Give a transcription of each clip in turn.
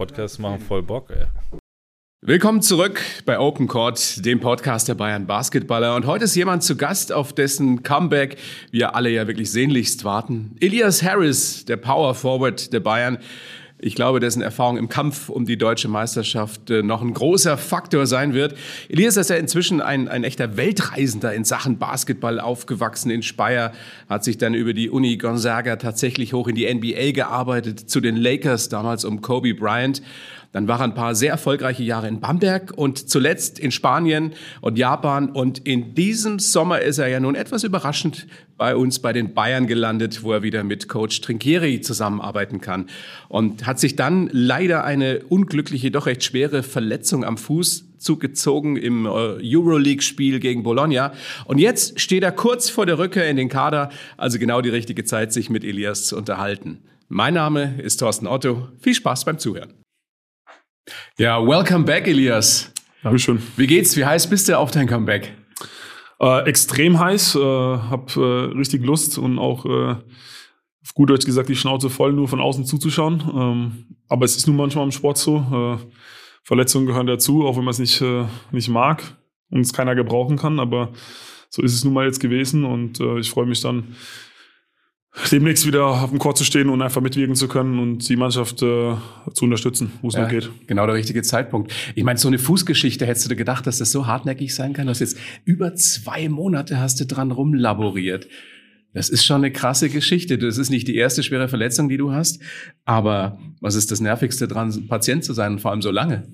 Podcasts machen voll Bock, ey. Willkommen zurück bei Open Court, dem Podcast der Bayern Basketballer. Und heute ist jemand zu Gast, auf dessen Comeback wir alle ja wirklich sehnlichst warten. Elias Harris, der Power Forward der Bayern. Ich glaube, dessen Erfahrung im Kampf um die deutsche Meisterschaft äh, noch ein großer Faktor sein wird. Elias ist ja inzwischen ein, ein echter Weltreisender in Sachen Basketball aufgewachsen in Speyer, hat sich dann über die Uni Gonzaga tatsächlich hoch in die NBA gearbeitet, zu den Lakers damals um Kobe Bryant. Dann war er ein paar sehr erfolgreiche Jahre in Bamberg und zuletzt in Spanien und Japan. Und in diesem Sommer ist er ja nun etwas überraschend bei uns bei den Bayern gelandet, wo er wieder mit Coach Trinkieri zusammenarbeiten kann. Und hat sich dann leider eine unglückliche, doch recht schwere Verletzung am Fuß zugezogen im äh, Euroleague-Spiel gegen Bologna. Und jetzt steht er kurz vor der Rückkehr in den Kader, also genau die richtige Zeit, sich mit Elias zu unterhalten. Mein Name ist Thorsten Otto. Viel Spaß beim Zuhören. Ja, welcome back, Elias. Dankeschön. Wie geht's? Wie heiß bist du auf dein Comeback? Äh, extrem heiß, äh, hab äh, richtig Lust und auch äh, auf gut Deutsch gesagt die Schnauze voll, nur von außen zuzuschauen. Ähm, aber es ist nun manchmal im Sport so. Äh, Verletzungen gehören dazu, auch wenn man es nicht, äh, nicht mag und es keiner gebrauchen kann. Aber so ist es nun mal jetzt gewesen und äh, ich freue mich dann, demnächst wieder auf dem Court zu stehen und einfach mitwirken zu können und die Mannschaft äh, zu unterstützen, wo es ja, noch geht. Genau der richtige Zeitpunkt. Ich meine, so eine Fußgeschichte, hättest du dir gedacht, dass das so hartnäckig sein kann, dass jetzt über zwei Monate hast du dran rumlaboriert. Das ist schon eine krasse Geschichte. Das ist nicht die erste schwere Verletzung, die du hast. Aber was ist das Nervigste dran, Patient zu sein und vor allem so lange?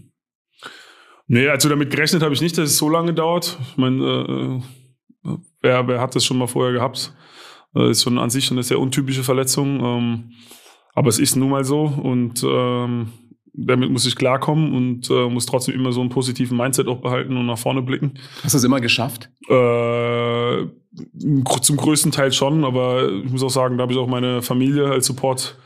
Nee, also damit gerechnet habe ich nicht, dass es so lange dauert. Ich meine, äh, äh wer, wer hat das schon mal vorher gehabt? Äh, ist schon an sich schon eine sehr untypische Verletzung. Ähm, aber es ist nun mal so und ähm, damit muss ich klarkommen und äh, muss trotzdem immer so einen positiven Mindset auch behalten und nach vorne blicken. Hast du es immer geschafft? Äh, zum größten Teil schon, aber ich muss auch sagen, da habe ich auch meine Familie als Support,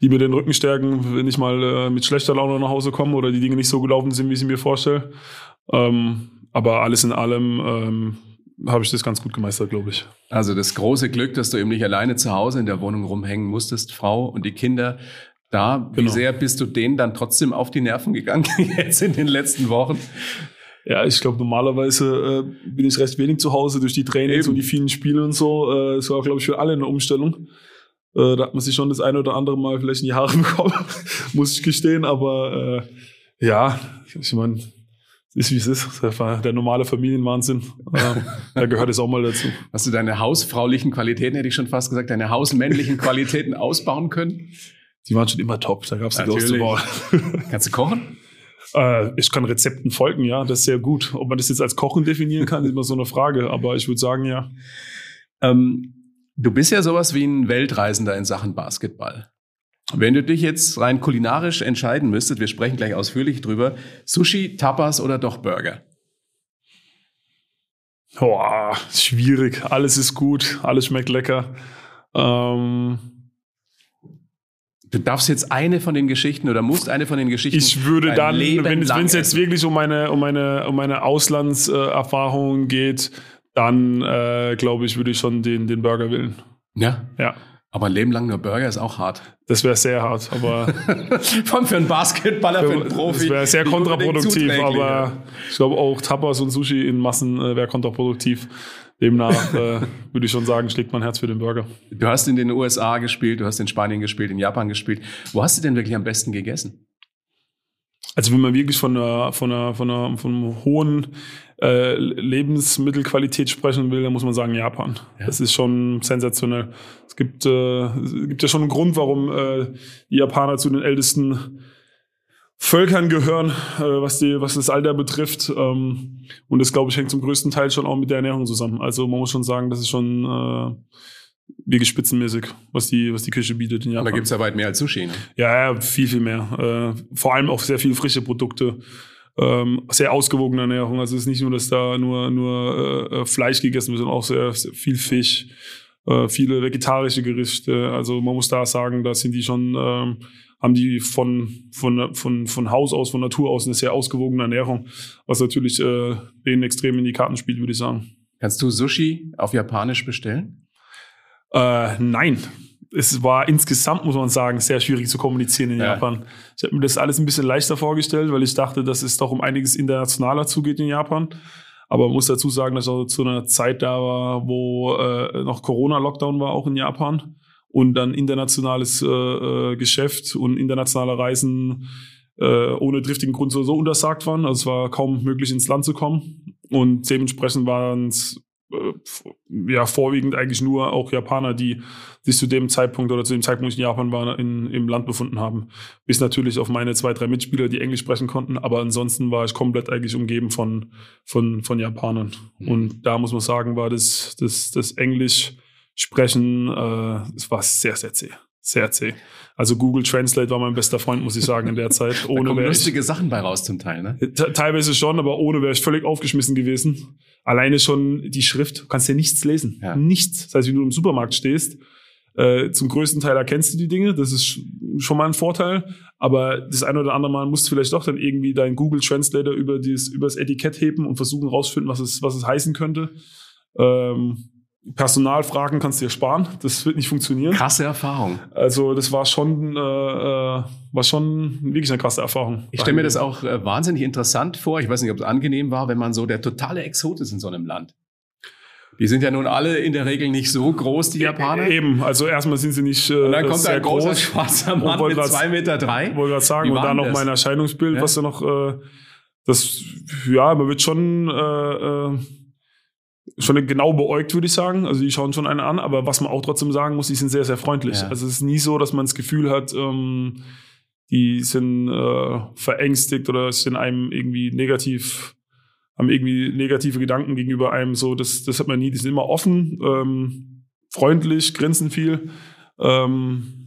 die mir den Rücken stärken, wenn ich mal äh, mit schlechter Laune nach Hause komme oder die Dinge nicht so gelaufen sind, wie ich sie mir vorstelle. Ähm, aber alles in allem ähm, habe ich das ganz gut gemeistert, glaube ich. Also das große Glück, dass du eben nicht alleine zu Hause in der Wohnung rumhängen musstest, Frau und die Kinder da. Wie genau. sehr bist du denen dann trotzdem auf die Nerven gegangen jetzt in den letzten Wochen? Ja, ich glaube, normalerweise äh, bin ich recht wenig zu Hause durch die Trainings Eben. und die vielen Spiele und so. Äh, es war, glaube ich, für alle eine Umstellung. Äh, da hat man sich schon das eine oder andere Mal vielleicht in die Haare bekommen, muss ich gestehen. Aber äh, ja, ich meine, ist wie es ist. Der, der normale Familienwahnsinn. Äh, da gehört es auch mal dazu. Hast du deine hausfraulichen Qualitäten, hätte ich schon fast gesagt, deine hausmännlichen Qualitäten ausbauen können? Die waren schon immer top. Da gab es nichts auszubauen. Kannst du kochen? Äh, ich kann Rezepten folgen, ja. Das ist sehr gut. Ob man das jetzt als Kochen definieren kann, ist immer so eine Frage. Aber ich würde sagen, ja. Ähm, du bist ja sowas wie ein Weltreisender in Sachen Basketball. Wenn du dich jetzt rein kulinarisch entscheiden müsstest, wir sprechen gleich ausführlich drüber, Sushi, Tapas oder doch Burger? Boah, schwierig. Alles ist gut, alles schmeckt lecker. Ähm Du darfst jetzt eine von den Geschichten oder musst eine von den Geschichten. Ich würde dann, wenn es jetzt wirklich um meine, um meine, um meine Auslandserfahrungen geht, dann äh, glaube ich, würde ich schon den, den Burger wählen. Ja. Ja. Aber ein Leben lang nur Burger ist auch hart. Das wäre sehr hart, aber. Von für einen Basketballer, für, für einen Profi. Das wäre sehr kontraproduktiv, aber ich glaube auch Tapas und Sushi in Massen äh, wäre kontraproduktiv. Demnach äh, würde ich schon sagen, schlägt mein Herz für den Burger. Du hast in den USA gespielt, du hast in Spanien gespielt, in Japan gespielt. Wo hast du denn wirklich am besten gegessen? Also wenn man wirklich von einer, von einer, von einer, von einem hohen äh, Lebensmittelqualität sprechen will, dann muss man sagen Japan. Ja. Das ist schon sensationell. Es gibt, äh, es gibt ja schon einen Grund, warum äh, die Japaner zu den ältesten Völkern gehören, äh, was, die, was das Alter betrifft. Ähm, und das, glaube ich, hängt zum größten Teil schon auch mit der Ernährung zusammen. Also man muss schon sagen, das ist schon äh, wirklich spitzenmäßig, was die, was die Küche bietet in Japan. Und da gibt's ja weit mehr als Sushi, ne? Ja, ja, viel, viel mehr. Vor allem auch sehr viele frische Produkte ähm, sehr ausgewogene Ernährung. Also es ist nicht nur, dass da nur, nur äh, Fleisch gegessen wird, sondern auch sehr, sehr viel Fisch, äh, viele vegetarische Gerichte. Also man muss da sagen, da sind die schon, ähm, haben die von, von, von, von Haus aus, von Natur aus eine sehr ausgewogene Ernährung, was natürlich äh, denen extrem in die Karten spielt, würde ich sagen. Kannst du Sushi auf Japanisch bestellen? Äh, nein. Es war insgesamt, muss man sagen, sehr schwierig zu kommunizieren in ja. Japan. Ich habe mir das alles ein bisschen leichter vorgestellt, weil ich dachte, dass es doch um einiges internationaler zugeht in Japan. Aber man muss dazu sagen, dass ich auch zu einer Zeit da war, wo äh, noch Corona-Lockdown war, auch in Japan. Und dann internationales äh, äh, Geschäft und internationale Reisen äh, ohne driftigen Grund so, so untersagt waren. Also es war kaum möglich, ins Land zu kommen. Und dementsprechend waren es ja vorwiegend eigentlich nur auch Japaner, die sich zu dem Zeitpunkt oder zu dem Zeitpunkt in Japan waren, in, im Land befunden haben. Bis natürlich auf meine zwei, drei Mitspieler, die Englisch sprechen konnten, aber ansonsten war ich komplett eigentlich umgeben von, von, von Japanern. Mhm. Und da muss man sagen, war das, das, das Englisch sprechen, äh, es war sehr, sehr zäh. Sehr zäh. Also Google Translate war mein bester Freund, muss ich sagen, in der Zeit. Ohne da kommen lustige ich, Sachen bei raus zum Teil, ne? Teilweise schon, aber ohne wäre ich völlig aufgeschmissen gewesen. Alleine schon die Schrift, du kannst ja nichts lesen. Ja. Nichts. Das heißt, wenn du im Supermarkt stehst, äh, zum größten Teil erkennst du die Dinge, das ist schon mal ein Vorteil, aber das eine oder andere Mal musst du vielleicht doch dann irgendwie deinen Google Translator über, dieses, über das Etikett heben und versuchen rauszufinden, was es, was es heißen könnte. Ähm, Personalfragen kannst du dir sparen. Das wird nicht funktionieren. Krasse Erfahrung. Also das war schon, äh, äh war schon wirklich eine krasse Erfahrung. Ich stelle mir das auch äh, wahnsinnig interessant vor. Ich weiß nicht, ob es angenehm war, wenn man so der totale Exot ist in so einem Land. Die sind ja nun alle in der Regel nicht so groß, die Japaner. Eben, also erstmal sind sie nicht äh, Und dann kommt ein großer groß. schwarzer Mann mit zwei Meter drei. Wollte gerade sagen, und dann noch das? mein Erscheinungsbild, ja. was da noch, äh, das, ja, man wird schon... Äh, äh, schon genau beäugt, würde ich sagen. Also die schauen schon einen an, aber was man auch trotzdem sagen muss, die sind sehr, sehr freundlich. Ja. Also es ist nie so, dass man das Gefühl hat, ähm, die sind äh, verängstigt oder sind einem irgendwie negativ, haben irgendwie negative Gedanken gegenüber einem. So, das, das hat man nie. Die sind immer offen, ähm, freundlich, grinsen viel. Ähm,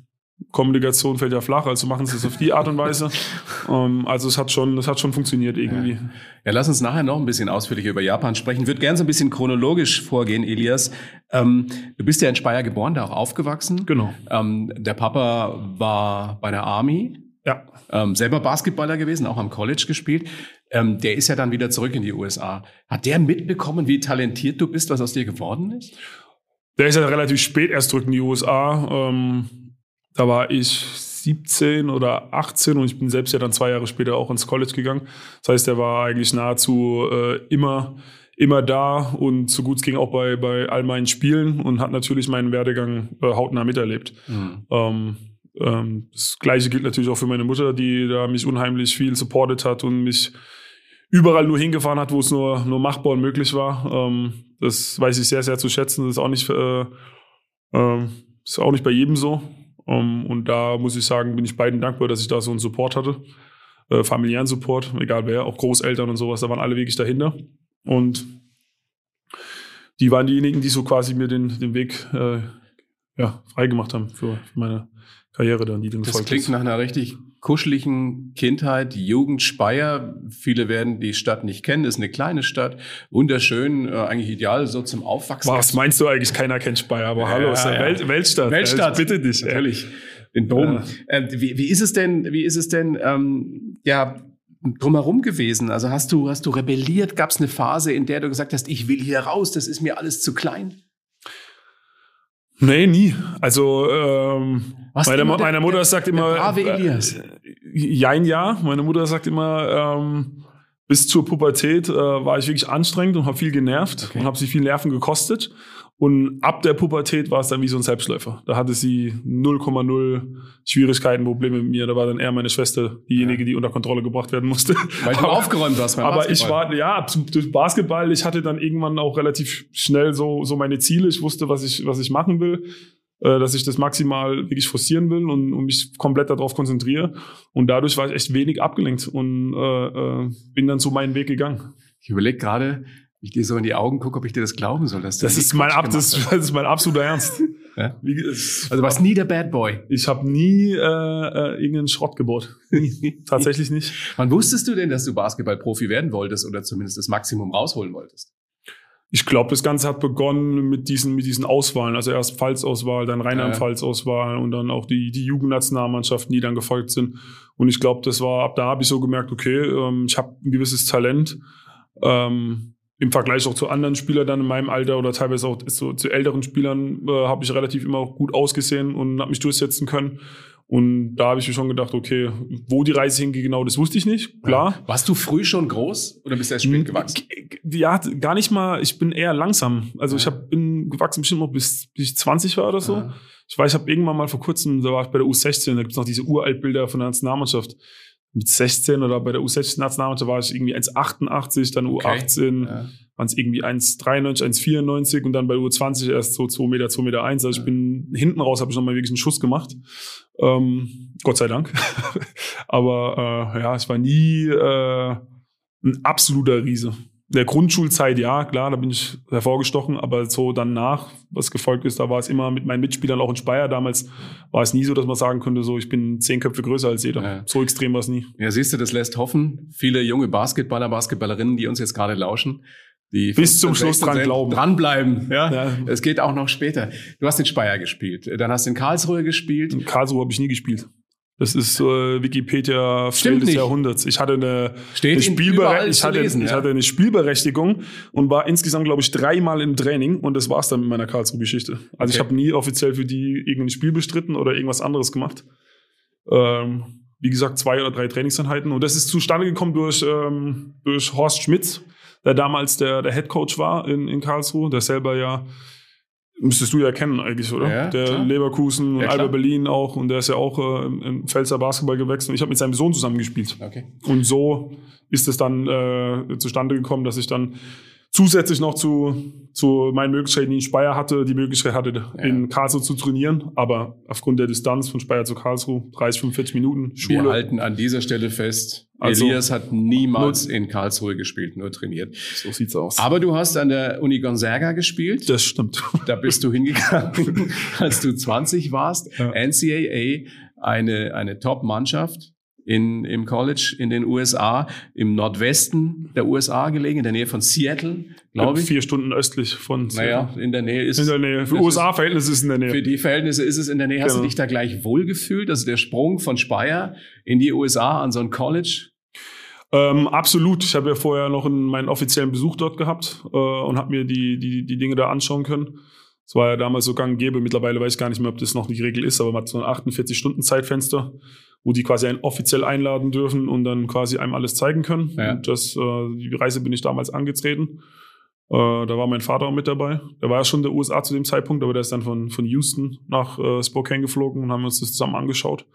Kommunikation fällt ja flach, also machen sie es auf die Art und Weise. ähm, also es hat schon, es hat schon funktioniert irgendwie. Ja. ja. lass uns nachher noch ein bisschen ausführlicher über Japan sprechen. Ich würde gerne so ein bisschen chronologisch vorgehen, Elias. Ähm, du bist ja in Speyer geboren, da auch aufgewachsen. Genau. Ähm, der Papa war bei der Army. Ja. Ähm, selber Basketballer gewesen, auch am College gespielt. Ähm, der ist ja dann wieder zurück in die USA. Hat der mitbekommen, wie talentiert du bist, was aus dir geworden ist? Der ist ja relativ spät erst zurück in die USA. Ähm da war ich 17 oder 18 und ich bin selbst ja dann zwei Jahre später auch ins College gegangen. Das heißt, er war eigentlich nahezu äh, immer immer da und so gut es ging auch bei, bei all meinen Spielen und hat natürlich meinen Werdegang äh, hautnah miterlebt. Mhm. Ähm, ähm, das Gleiche gilt natürlich auch für meine Mutter, die da mich unheimlich viel supportet hat und mich überall nur hingefahren hat, wo es nur, nur machbar und möglich war. Ähm, das weiß ich sehr, sehr zu schätzen. Das ist auch nicht, äh, äh, ist auch nicht bei jedem so. Ähm, und da muss ich sagen, bin ich beiden dankbar, dass ich da so einen Support hatte. Äh, familiären Support, egal wer, auch Großeltern und sowas, da waren alle wirklich dahinter. Und die waren diejenigen, die so quasi mir den, den Weg äh, ja, freigemacht haben für, für meine Karriere dann, die dann Das klingt ist. nach einer richtig kuscheligen Kindheit, Jugend Speyer. Viele werden die Stadt nicht kennen, ist eine kleine Stadt, wunderschön, äh, eigentlich ideal so zum Aufwachsen. Was meinst du eigentlich? Keiner kennt Speyer, aber ja, hallo, ist eine ja. Welt, Weltstadt. Weltstadt, bitte dich. Natürlich. Den Dom. Ja. Äh, wie, wie ist es denn, wie ist es denn, ähm, ja, drumherum gewesen? Also hast du, hast du rebelliert? Gab es eine Phase, in der du gesagt hast, ich will hier raus, das ist mir alles zu klein? Nee, nie. Also ähm, meine, meine Mutter der, sagt immer. Der brave Elias. Äh, jein, ja. Meine Mutter sagt immer, ähm, bis zur Pubertät äh, war ich wirklich anstrengend und habe viel genervt okay. und habe sie viel Nerven gekostet. Und ab der Pubertät war es dann wie so ein Selbstläufer. Da hatte sie 0,0 Schwierigkeiten, Probleme mit mir. Da war dann eher meine Schwester diejenige, die unter Kontrolle gebracht werden musste. Weil du aber, aufgeräumt hast beim Aber Basketball. ich war, ja, durch Basketball, ich hatte dann irgendwann auch relativ schnell so, so meine Ziele. Ich wusste, was ich, was ich machen will äh, dass ich das maximal wirklich forcieren will und, und mich komplett darauf konzentriere. Und dadurch war ich echt wenig abgelenkt und äh, äh, bin dann so meinen Weg gegangen. Ich überlege gerade, ich dir so in die Augen gucke, ob ich dir das glauben soll. Dass das, ist mein, Ab, das, das, ist mein absoluter Ernst. Ja? Also du warst nie der Bad Boy. Ich habe nie äh, äh, irgendeinen Schrott gebaut. Tatsächlich nicht. Wann wusstest du denn, dass du Basketballprofi werden wolltest oder zumindest das Maximum rausholen wolltest? Ich glaube, das Ganze hat begonnen mit diesen, mit diesen Auswahlen. Also erst Pfalzauswahl, dann Rheinland-Pfalz-Auswahl und dann auch die, die Jugendnationalmannschaften, die dann gefolgt sind. Und ich glaube, das war, ab da habe ich so gemerkt, okay, ähm, ich habe ein gewisses Talent. Ähm, im Vergleich auch zu anderen Spielern dann in meinem Alter oder teilweise auch so, zu älteren Spielern äh, habe ich relativ immer auch gut ausgesehen und habe mich durchsetzen können. Und da habe ich mir schon gedacht, okay, wo die Reise hingeht, genau, das wusste ich nicht. Klar. Ja. Warst du früh schon groß oder bist du erst spät gewachsen? Ja, gar nicht mal. Ich bin eher langsam. Also ja. ich hab, bin gewachsen bestimmt noch bis, bis ich 20 war oder so. Ja. Ich weiß, ich habe irgendwann mal vor kurzem, da war ich bei der U16, da gibt's noch diese Uraltbilder von der Nationalmannschaft mit 16 oder bei der U16-Nationalmannschaft war ich irgendwie 1,88, dann U18 okay. ja. waren es irgendwie 1,93, 1,94 und dann bei U20 erst so 2 Meter, 2 Meter 1. Also ich bin hinten raus, habe ich nochmal wirklich einen Schuss gemacht. Ähm, Gott sei Dank. Aber äh, ja, ich war nie äh, ein absoluter Riese der Grundschulzeit, ja, klar, da bin ich hervorgestochen, aber so danach, was gefolgt ist, da war es immer mit meinen Mitspielern auch in Speyer. Damals war es nie so, dass man sagen könnte, so ich bin zehn Köpfe größer als jeder. Ja. So extrem war es nie. Ja, siehst du, das lässt hoffen. Viele junge Basketballer, Basketballerinnen, die uns jetzt gerade lauschen, die bis zum Schluss dran glauben. Dranbleiben, ja. ja. Es geht auch noch später. Du hast in Speyer gespielt, dann hast du in Karlsruhe gespielt. In Karlsruhe habe ich nie gespielt. Das ist äh, Wikipedia Fail des Jahrhunderts. Ich hatte eine, eine Spielbere ich hatte, lesen, ich ja. hatte eine Spielberechtigung und war insgesamt, glaube ich, dreimal im Training und das war's dann mit meiner Karlsruhe-Geschichte. Also okay. ich habe nie offiziell für die irgendein Spiel bestritten oder irgendwas anderes gemacht. Ähm, wie gesagt, zwei oder drei Trainingseinheiten. Und das ist zustande gekommen durch, ähm, durch Horst Schmitz, der damals der, der Head Coach war in, in Karlsruhe, der selber ja Müsstest du ja kennen eigentlich, oder? Ja, der klar. Leverkusen und ja, Alba Berlin auch und der ist ja auch äh, im Pfälzer Basketball gewechselt. Ich habe mit seinem Sohn zusammengespielt. Okay. Und so ist es dann äh, zustande gekommen, dass ich dann zusätzlich noch zu, zu meinen Möglichkeiten, die in Speyer hatte, die Möglichkeit hatte, ja. in Karlsruhe zu trainieren. Aber aufgrund der Distanz von Speyer zu Karlsruhe, 30, 45 Minuten, Schule. Wir halten an dieser Stelle fest, also, Elias hat niemals in Karlsruhe gespielt, nur trainiert. So sieht's aus. Aber du hast an der Uni Gonzaga gespielt. Das stimmt. Da bist du hingegangen, als du 20 warst. Ja. NCAA, eine, eine Top-Mannschaft in, im College in den USA, im Nordwesten der USA gelegen, in der Nähe von Seattle, glaube ich. Vier Stunden östlich von Seattle. Naja, in der Nähe ist In der Nähe. Für USA-Verhältnisse ist es in der Nähe. Für die Verhältnisse ist es in der Nähe. Hast genau. du dich da gleich wohlgefühlt? Also der Sprung von Speyer in die USA an so ein College? Ähm, absolut. Ich habe ja vorher noch einen, meinen offiziellen Besuch dort gehabt äh, und habe mir die, die, die Dinge da anschauen können. Es war ja damals so gang und gäbe. Mittlerweile weiß ich gar nicht mehr, ob das noch die Regel ist, aber man hat so ein 48-Stunden-Zeitfenster wo die quasi einen offiziell einladen dürfen und dann quasi einem alles zeigen können. Ja. Und das, äh, die Reise bin ich damals angetreten. Äh, da war mein Vater auch mit dabei. Der war ja schon in der USA zu dem Zeitpunkt, aber der ist dann von, von Houston nach äh, Spokane geflogen und haben uns das zusammen angeschaut.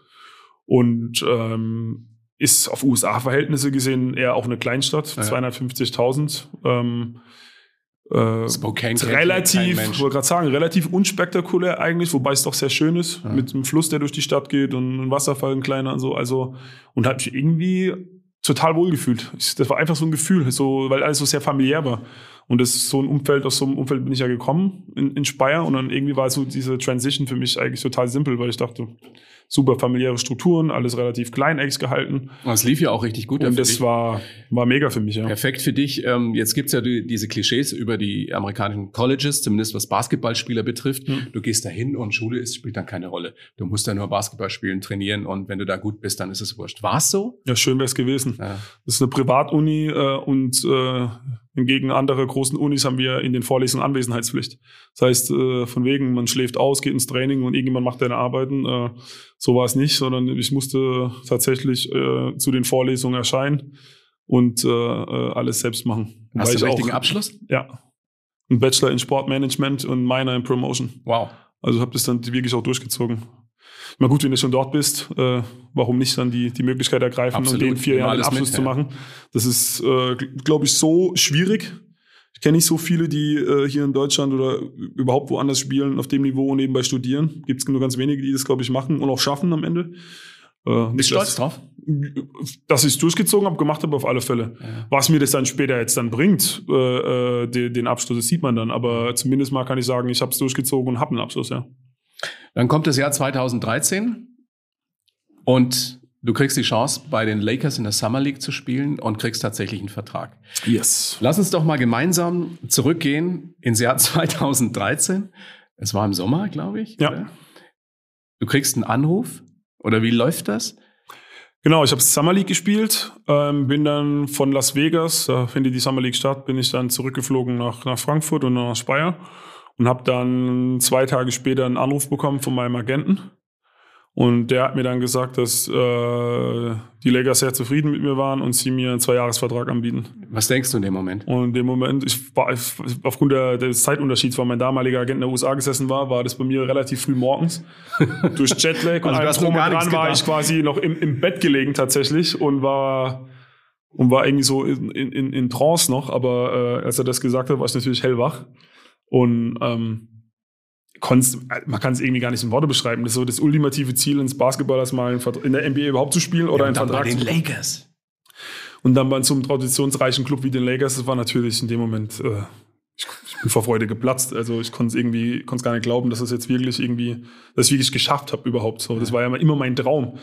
Und ähm, ist auf USA-Verhältnisse gesehen eher auch eine Kleinstadt, ja. 250.000. Ähm, äh, Spokane relativ, ich wollte gerade sagen, relativ unspektakulär eigentlich, wobei es doch sehr schön ist, ja. mit einem Fluss, der durch die Stadt geht und ein Wasserfall, ein kleiner und so. Also, und habe mich irgendwie total wohlgefühlt. Das war einfach so ein Gefühl, so, weil alles so sehr familiär war. Und das ist so ein Umfeld, aus so einem Umfeld bin ich ja gekommen in, in Speyer und dann irgendwie war so diese Transition für mich eigentlich total simpel, weil ich dachte, super familiäre Strukturen, alles relativ kleineckig gehalten. Das lief ja auch richtig gut. Und das war, war mega für mich, ja. Perfekt für dich. Ähm, jetzt gibt's ja die, diese Klischees über die amerikanischen Colleges, zumindest was Basketballspieler betrifft. Mhm. Du gehst da hin und Schule ist, spielt dann keine Rolle. Du musst da nur Basketball spielen, trainieren und wenn du da gut bist, dann ist es wurscht. War's so? Ja, schön wär's gewesen. Ja. Das ist eine Privatuni äh, und äh, Hingegen andere großen Unis haben wir in den Vorlesungen Anwesenheitspflicht. Das heißt, äh, von wegen, man schläft aus, geht ins Training und irgendjemand macht deine Arbeiten. Äh, so war es nicht, sondern ich musste tatsächlich äh, zu den Vorlesungen erscheinen und alles selbst machen. Hast du einen richtigen Abschluss? Ja. Ein Bachelor in Sportmanagement und Minor in Promotion. Wow. Also habe das dann wirklich auch durchgezogen. Na gut, wenn du schon dort bist, äh, warum nicht dann die, die Möglichkeit ergreifen Absolut. und den vier Jahren den Abschluss mit, zu machen? Das ist, äh, glaube ich, so schwierig. Ich kenne nicht so viele, die äh, hier in Deutschland oder überhaupt woanders spielen, auf dem Niveau und nebenbei studieren. Gibt es nur ganz wenige, die das, glaube ich, machen und auch schaffen am Ende. Äh, Bist du stolz drauf? Dass ich es durchgezogen habe, gemacht habe auf alle Fälle. Ja. Was mir das dann später jetzt dann bringt, äh, äh, den, den Abschluss, das sieht man dann. Aber zumindest mal kann ich sagen, ich habe es durchgezogen und habe einen Abschluss, ja. Dann kommt das Jahr 2013 und du kriegst die Chance, bei den Lakers in der Summer League zu spielen und kriegst tatsächlich einen Vertrag. Yes. Lass uns doch mal gemeinsam zurückgehen ins Jahr 2013. Es war im Sommer, glaube ich. Ja. Oder? Du kriegst einen Anruf oder wie läuft das? Genau, ich habe Summer League gespielt, ähm, bin dann von Las Vegas, da findet die Summer League statt, bin ich dann zurückgeflogen nach, nach Frankfurt und nach Speyer und habe dann zwei Tage später einen Anruf bekommen von meinem Agenten und der hat mir dann gesagt, dass äh, die Lakers sehr zufrieden mit mir waren und sie mir einen Zweijahresvertrag anbieten. Was denkst du in dem Moment? Und in dem Moment, ich war ich, aufgrund der, des Zeitunterschieds, weil mein damaliger Agent in der USA gesessen war, war das bei mir relativ früh morgens. Durch Jetlag und Also allem drum und dran war ich quasi noch im, im Bett gelegen tatsächlich und war und war irgendwie so in, in, in Trance noch. Aber äh, als er das gesagt hat, war ich natürlich hellwach. Und ähm, man kann es irgendwie gar nicht in Worte beschreiben. Das ist so das ultimative Ziel ins Basketballers mal einen in der NBA überhaupt zu spielen oder einen und dann bei Vertrag den zu Lakers. und dann bei so einem traditionsreichen Club wie den Lakers, das war natürlich in dem Moment, äh, ich, ich bin vor Freude geplatzt. Also ich konnte es irgendwie, konnte es gar nicht glauben, dass das jetzt wirklich irgendwie, dass ich wirklich geschafft habe überhaupt. So, das war ja immer mein Traum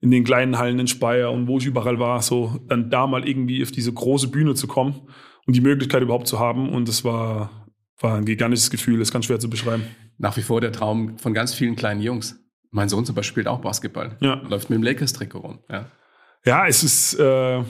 in den kleinen Hallen in Speyer und wo ich überall war, so dann da mal irgendwie auf diese große Bühne zu kommen und die Möglichkeit überhaupt zu haben. Und das war, war ein gigantisches Gefühl, das ist ganz schwer zu beschreiben. Nach wie vor der Traum von ganz vielen kleinen Jungs. Mein Sohn zum Beispiel spielt auch Basketball. Ja. Läuft mit dem Lakers-Trikot rum. Ja. Ja, es ist äh,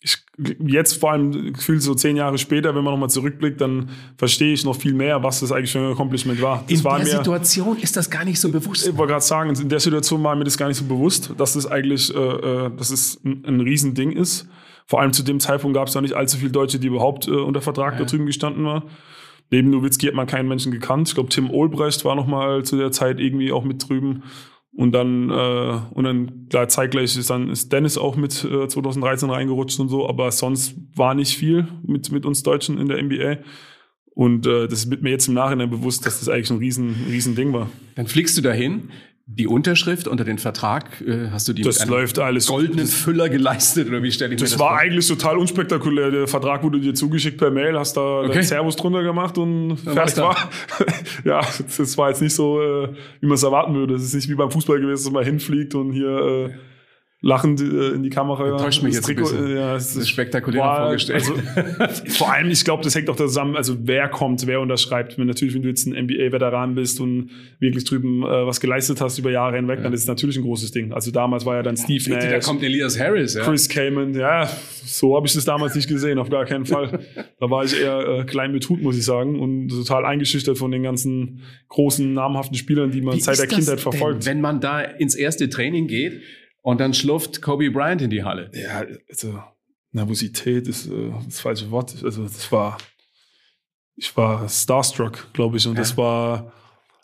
ich, jetzt vor allem gefühlt so zehn Jahre später, wenn man nochmal zurückblickt, dann verstehe ich noch viel mehr, was das eigentlich für ein Accomplishment war. Das In war der mir, Situation ist das gar nicht so bewusst. ich wollte gerade sagen, in der Situation war mir das gar nicht so bewusst, dass das eigentlich, äh, äh, dass es ein, ein Riesending ist. Vor allem zu dem Zeitpunkt gab es noch nicht allzu viele Deutsche, die überhaupt äh, unter Vertrag Ja. da drüben gestanden waren. Neben Nowitzki hat man keinen Menschen gekannt. Ich glaube, Tim Olbrecht war noch mal zu der Zeit irgendwie auch mit drüben. Und dann, äh, und dann klar, zeitgleich ist dann ist Dennis auch mit äh, 2013 reingerutscht und so, aber sonst war nicht viel mit, mit uns Deutschen in der NBA. Und äh, das wird mir jetzt im Nachhinein bewusst, dass das eigentlich ein riesen, riesen Ding war. Dann fliegst du dahin. Die Unterschrift unter den Vertrag, äh, hast du die Das läuft alles. goldenen Füller geleistet oder wie stelle ich mir Das das war vor? eigentlich total unspektakulär. Der Vertrag wurde dir zugeschickt per Mail, hast da Okay. Servus drunter gemacht und war's fertig war. ja, das war jetzt nicht so, äh, wie man es erwarten würde. Das ist nicht wie beim Fußball gewesen, dass man hinfliegt und hier äh, lachend äh, in die Kamera. Täuscht mich das jetzt ein bisschen. Ja, es Das ist spektakulärer vorgestellt. Also, vor allem, ich glaube, das hängt auch zusammen, also wer kommt, wer unterschreibt. Wenn natürlich, wenn du jetzt ein NBA-Veteran bist und wirklich drüben äh, was geleistet hast über Jahre hinweg, dann ist es natürlich ein großes Ding. Also damals war ja dann Steve Bitte, da Nash. kommt Elias Harris. Ja. Chris Kamen, ja, so habe ich das damals nicht gesehen, auf gar keinen Fall. Da war ich eher äh, klein mit Hut, muss ich sagen, und total eingeschüchtert von den ganzen großen, namhaften Spielern, die man Wie seit der das Kindheit denn, verfolgt. wenn man da ins erste Training geht und dann schlurft Kobe Bryant in die Halle. ja, also Nervosität ist äh, das falsche Wort. Also das war, ich war starstruck, glaube ich, und Ja. das war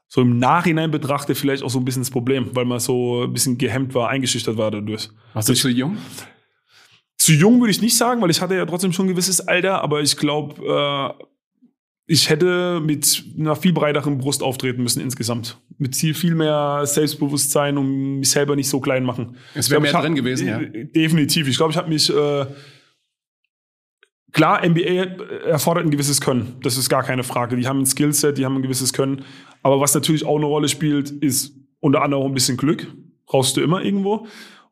so im Nachhinein betrachtet vielleicht auch so ein bisschen das Problem, weil man so ein bisschen gehemmt war, eingeschüchtert war dadurch. Warst du zu jung? Zu jung würde ich nicht sagen, weil ich hatte ja trotzdem schon ein gewisses Alter, aber ich glaube, äh, ich hätte mit einer viel breiteren Brust auftreten müssen insgesamt. Mit viel, viel mehr Selbstbewusstsein und mich selber nicht so klein machen. Es wäre mehr ich drin hab- gewesen, ja. äh, Definitiv. Ich glaube, ich habe mich äh, klar, NBA erfordert ein gewisses Können. Das ist gar keine Frage. Die haben ein Skillset, die haben ein gewisses Können. Aber was natürlich auch eine Rolle spielt, ist unter anderem auch ein bisschen Glück. Brauchst du immer irgendwo.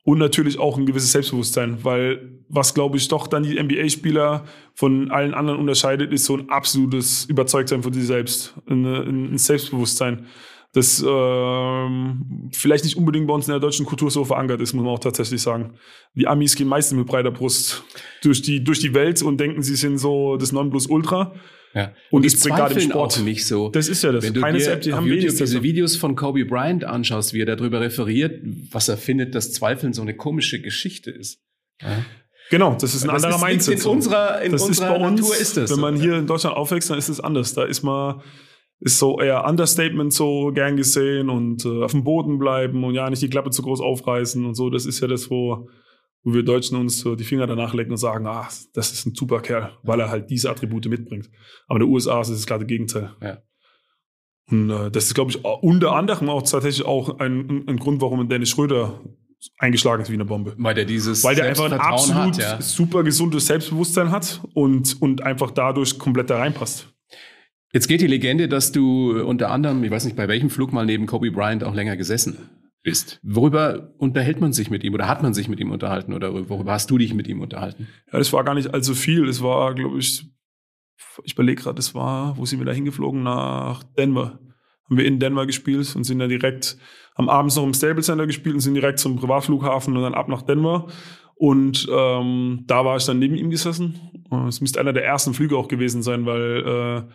Und natürlich auch ein gewisses Selbstbewusstsein, weil was, glaube ich, doch dann die NBA-Spieler von allen anderen unterscheidet, ist so ein absolutes Überzeugtsein von sich selbst, ein, ein Selbstbewusstsein, das ähm, vielleicht nicht unbedingt bei uns in der deutschen Kultur so verankert ist, muss man auch tatsächlich sagen. Die Amis gehen meistens mit breiter Brust durch die, durch die Welt und denken, sie sind so das Nonplusultra. Ja. Und das bringt gerade im zweifeln Sport. auch nicht so. Das ist ja das. Wenn du Keine dir Selbst- die auf haben YouTube diese Videos von Kobe Bryant anschaust, wie er darüber referiert, was er findet, dass Zweifeln so eine komische Geschichte ist. Ja. Genau, das ist ein Das anderer ist- Mindset. In so. unserer, in das ist unserer bei uns, Natur ist das. wenn so. man hier in Deutschland aufwächst, dann ist es anders. Da ist man, ist so eher Understatement so gern gesehen und äh, auf dem Boden bleiben und ja nicht die Klappe zu groß aufreißen und so. Das ist ja das, wo, wo wir Deutschen uns so die Finger danach lecken und sagen, ah, das ist ein super Kerl, weil er halt diese Attribute mitbringt. Aber in den USA ist es das klare Gegenteil. Ja. Und äh, das ist, glaube ich, unter anderem auch tatsächlich auch ein, ein, Grund, warum Dennis Schröder eingeschlagen ist wie eine Bombe. weil der dieses Weil der einfach ein absolut hat, ja. super gesundes Selbstbewusstsein hat und, und einfach dadurch komplett da reinpasst. Jetzt geht die Legende, dass du unter anderem, ich weiß nicht bei welchem Flug mal neben Kobe Bryant auch länger gesessen bist. Worüber unterhält man sich mit ihm oder hat man sich mit ihm unterhalten oder worüber hast du dich mit ihm unterhalten? Ja, das war gar nicht allzu viel. Es war, glaube ich, ich überlege gerade, das war, wo sind wir da hingeflogen? Nach Denver. haben wir in Denver gespielt und sind dann direkt, am Abends noch im Stable Center gespielt und sind direkt zum Privatflughafen und dann ab nach Denver. Und ähm, da war ich dann neben ihm gesessen. Es müsste einer der ersten Flüge auch gewesen sein, weil äh,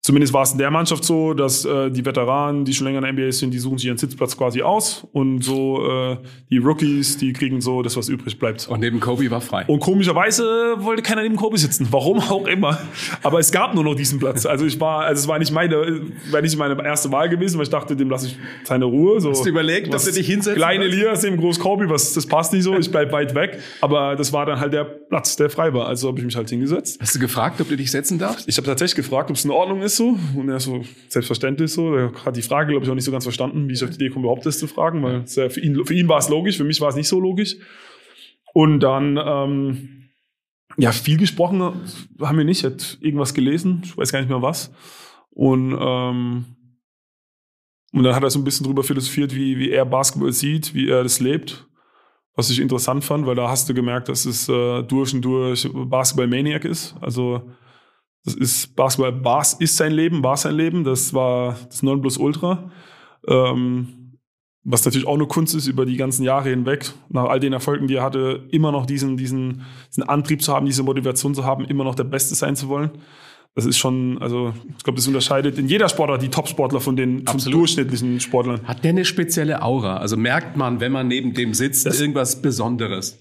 Zumindest war es in der Mannschaft so, dass äh, die Veteranen, die schon länger in der NBA sind, die suchen sich ihren Sitzplatz quasi aus und so äh, die Rookies, die kriegen so das, was übrig bleibt. Und neben Kobe war frei. Und komischerweise wollte keiner neben Kobe sitzen, warum auch immer. Aber es gab nur noch diesen Platz. Also ich war, also es war nicht meine, war nicht meine erste Wahl gewesen, weil ich dachte, dem lasse ich seine Ruhe. So, Hast du überlegt, ob du dich hinsetzt? Kleine Elias neben Groß Kobe, was das passt nicht so, ich bleib weit weg. Aber das war dann halt der Platz, der frei war. Also habe ich mich halt hingesetzt. Hast du gefragt, ob du dich setzen darfst? Ich habe tatsächlich gefragt, ob es in Ordnung ist so. Und er so, selbstverständlich so. Er hat die Frage, glaube ich, auch nicht so ganz verstanden, wie ich auf die Idee komme, überhaupt das zu fragen, weil ja für, ihn, für ihn war es logisch, für mich war es nicht so logisch. Und dann, ähm, ja, viel gesprochen haben wir nicht. Er hat irgendwas gelesen, ich weiß gar nicht mehr was. Und, ähm, und dann hat er so ein bisschen drüber philosophiert, wie, wie er Basketball sieht, wie er das lebt. Was ich interessant fand, weil da hast du gemerkt, dass es äh, durch und durch Basketball-Maniac ist. Also das ist Basketball, Bas ist sein Leben, war sein Leben. Das war das Nonplusultra. Ähm, was natürlich auch eine Kunst ist über die ganzen Jahre hinweg, nach all den Erfolgen, die er hatte, immer noch diesen, diesen, diesen Antrieb zu haben, diese Motivation zu haben, immer noch der Beste sein zu wollen. Das ist schon, also ich glaube, das unterscheidet in jeder Sportler die Top-Sportler von den durchschnittlichen Sportlern. Hat der eine spezielle Aura? Also merkt man, wenn man neben dem sitzt, das irgendwas Besonderes?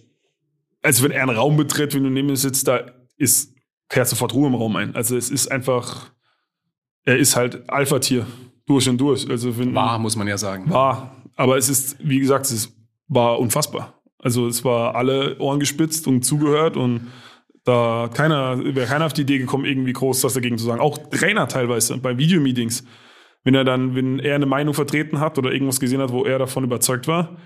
Also wenn er einen Raum betritt, wenn du neben ihm sitzt, da ist kehrt sofort Ruhe im Raum ein. Also es ist einfach, er ist halt Alpha-Tier durch und durch. Also wenn, war, muss man ja sagen. War. Aber es ist, wie gesagt, es ist, war unfassbar. Also es war alle Ohren gespitzt und zugehört und da keiner, wäre keiner auf die Idee gekommen, irgendwie groß was dagegen zu sagen. Auch Trainer teilweise bei Videomeetings. Wenn er dann, wenn er eine Meinung vertreten hat oder irgendwas gesehen hat, wo er davon überzeugt war,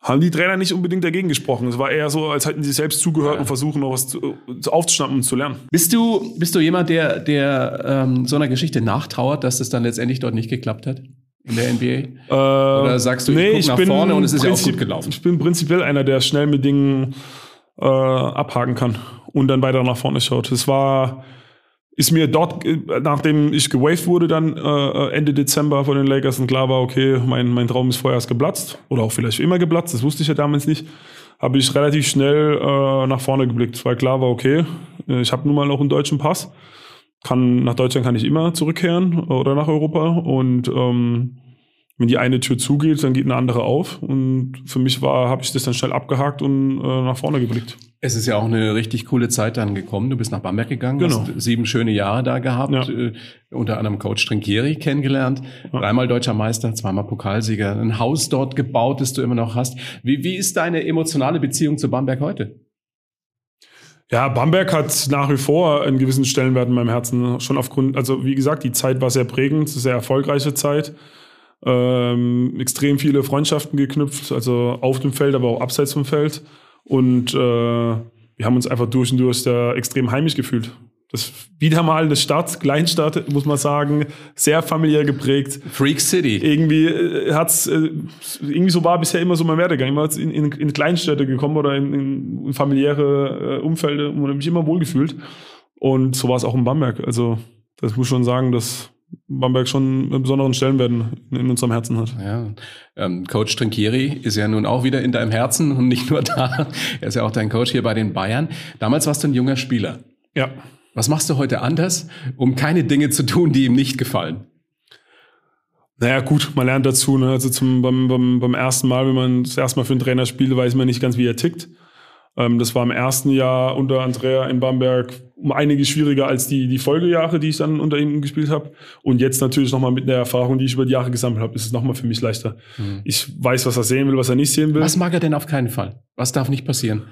haben die Trainer nicht unbedingt dagegen gesprochen. Es war eher so, als hätten sie selbst zugehört ja. und versuchen noch was zu, aufzuschnappen und zu lernen. Bist du, bist du jemand, der, der ähm, so einer Geschichte nachtrauert, dass das dann letztendlich dort nicht geklappt hat? In der NBA? Äh, Oder sagst du, nee, ich guck nach vorne und es ist ja auch gut gelaufen? Ich bin prinzipiell einer, der schnell mit Dingen äh, abhaken kann und dann weiter nach vorne schaut. Es war ist mir dort, äh, nachdem ich gewaved wurde, dann äh, Ende Dezember von den Lakers und klar war, okay, mein, mein Traum ist vorerst geplatzt oder auch vielleicht immer geplatzt, das wusste ich ja damals nicht, habe ich relativ schnell äh, nach vorne geblickt, weil klar war, okay, äh, ich habe nun mal noch einen deutschen Pass, kann nach Deutschland kann ich immer zurückkehren oder nach Europa und ähm, wenn die eine Tür zugeht, dann geht eine andere auf. Und für mich war, habe ich das dann schnell abgehakt und äh, nach vorne geblickt. Es ist ja auch eine richtig coole Zeit dann gekommen. Du bist nach Bamberg gegangen, genau. hast sieben schöne Jahre da gehabt, ja. äh, unter anderem Coach Trinkieri kennengelernt, ja. dreimal deutscher Meister, zweimal Pokalsieger, ein Haus dort gebaut, das du immer noch hast. Wie, wie ist deine emotionale Beziehung zu Bamberg heute? Ja, Bamberg hat nach wie vor einen gewissen Stellenwert in meinem Herzen. Schon aufgrund, also wie gesagt, die Zeit war sehr prägend, sehr erfolgreiche Zeit ähm, extrem viele Freundschaften geknüpft, also auf dem Feld, aber auch abseits vom Feld. Und äh, wir haben uns einfach durch und durch da extrem heimisch gefühlt. Das wieder mal eine Stadt, Kleinstadt, muss man sagen, sehr familiär geprägt. Freak City. Irgendwie äh, hat's äh, irgendwie so war bisher immer so mein Werdegang. Immer in, in, in Kleinstädte gekommen oder in, in familiäre äh, Umfelder und habe mich immer wohlgefühlt. Und so war es auch in Bamberg. Also das muss schon sagen, dass Bamberg schon einen besonderen Stellenwert in unserem Herzen hat. Ja. Ähm, Coach Trinkieri ist ja nun auch wieder in deinem Herzen und nicht nur da. Er ist ja auch dein Coach hier bei den Bayern. Damals warst du ein junger Spieler. Ja. Was machst du heute anders, um keine Dinge zu tun, die ihm nicht gefallen? Naja, gut, man lernt dazu. Ne? Also zum, beim, beim, beim ersten Mal, wenn man das erste Mal für einen Trainer spielt, weiß man nicht ganz, wie er tickt. Ähm, das war im ersten Jahr unter Andrea in Bamberg um einiges schwieriger als die, die Folgejahre, die ich dann unter ihm gespielt habe. Und jetzt natürlich nochmal mit der Erfahrung, die ich über die Jahre gesammelt habe, ist es nochmal für mich leichter. Mhm. Ich weiß, was er sehen will, was er nicht sehen will. Was mag er denn auf keinen Fall? Was darf nicht passieren?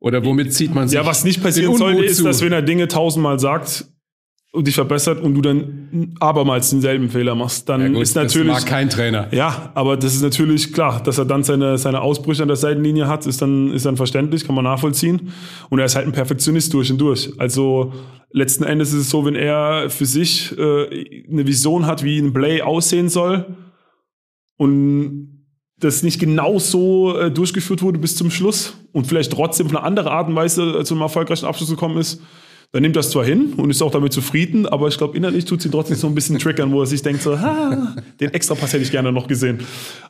Oder womit zieht man sich? Ja, was nicht passieren sollte, ist, dass wenn er Dinge tausendmal sagt, und dich verbessert und du dann abermals denselben Fehler machst, dann ja gut, ist natürlich. Das mag kein Trainer. Ja, aber das ist natürlich klar, dass er dann seine, seine Ausbrüche an der Seitenlinie hat, ist dann, ist dann verständlich, kann man nachvollziehen. Und er ist halt ein Perfektionist durch und durch. Also letzten Endes ist es so, wenn er für sich äh, eine Vision hat, wie ein Play aussehen soll und das nicht genau so äh, durchgeführt wurde bis zum Schluss und vielleicht trotzdem auf eine andere Art und Weise zu einem erfolgreichen Abschluss gekommen ist, er nimmt das zwar hin und ist auch damit zufrieden, aber ich glaube, innerlich tut es ihn trotzdem so ein bisschen triggern, wo er sich denkt, so, ha, den Extrapass hätte ich gerne noch gesehen.